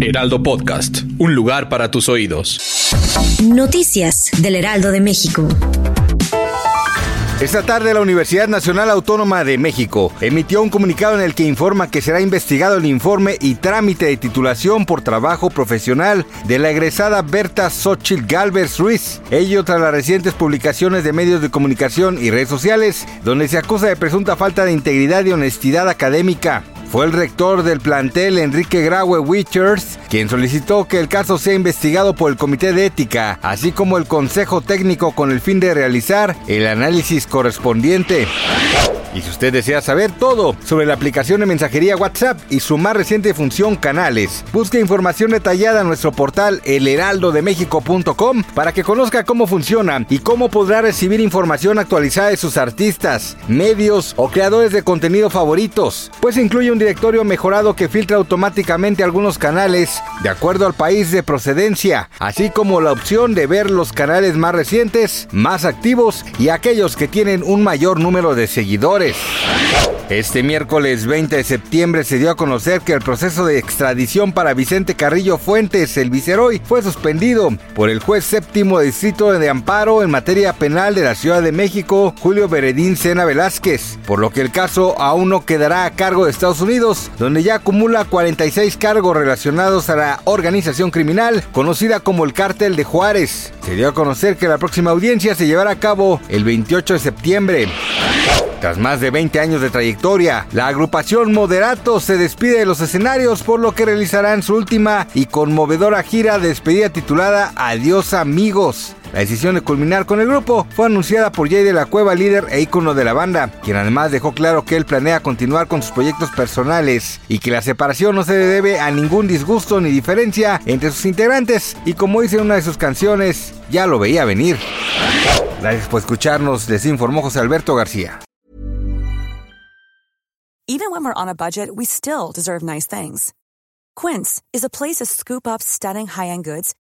Heraldo Podcast, un lugar para tus oídos. Noticias del Heraldo de México. Esta tarde la Universidad Nacional Autónoma de México emitió un comunicado en el que informa que será investigado el informe y trámite de titulación por trabajo profesional de la egresada Berta Xochitl Galvez Ruiz, ello tras las recientes publicaciones de medios de comunicación y redes sociales, donde se acusa de presunta falta de integridad y honestidad académica. Fue el rector del plantel, Enrique Graue Wichers, quien solicitó que el caso sea investigado por el Comité de Ética, así como el Consejo Técnico con el fin de realizar el análisis correspondiente. Y si usted desea saber todo sobre la aplicación de mensajería WhatsApp y su más reciente función canales, busque información detallada en nuestro portal elheraldodemexico.com para que conozca cómo funciona y cómo podrá recibir información actualizada de sus artistas, medios o creadores de contenido favoritos, pues incluye un directorio mejorado que filtra automáticamente algunos canales de acuerdo al país de procedencia, así como la opción de ver los canales más recientes, más activos y aquellos que tienen un mayor número de seguidores. Este miércoles 20 de septiembre se dio a conocer que el proceso de extradición para Vicente Carrillo Fuentes, el viceroy, fue suspendido por el juez séptimo distrito de amparo en materia penal de la Ciudad de México, Julio Beredín Sena Velázquez, por lo que el caso aún no quedará a cargo de Estados Unidos, donde ya acumula 46 cargos relacionados a la organización criminal conocida como el Cártel de Juárez. Se dio a conocer que la próxima audiencia se llevará a cabo el 28 de septiembre. Tras más de 20 años de trayectoria, la agrupación Moderato se despide de los escenarios por lo que realizarán su última y conmovedora gira de despedida titulada Adiós amigos. La decisión de culminar con el grupo fue anunciada por Jay de la Cueva, líder e ícono de la banda, quien además dejó claro que él planea continuar con sus proyectos personales y que la separación no se debe a ningún disgusto ni diferencia entre sus integrantes y como dice en una de sus canciones, ya lo veía venir. Gracias por escucharnos, les informó José Alberto García. Even when we're on a budget, we still deserve nice things. Quince is a place to scoop up stunning high-end goods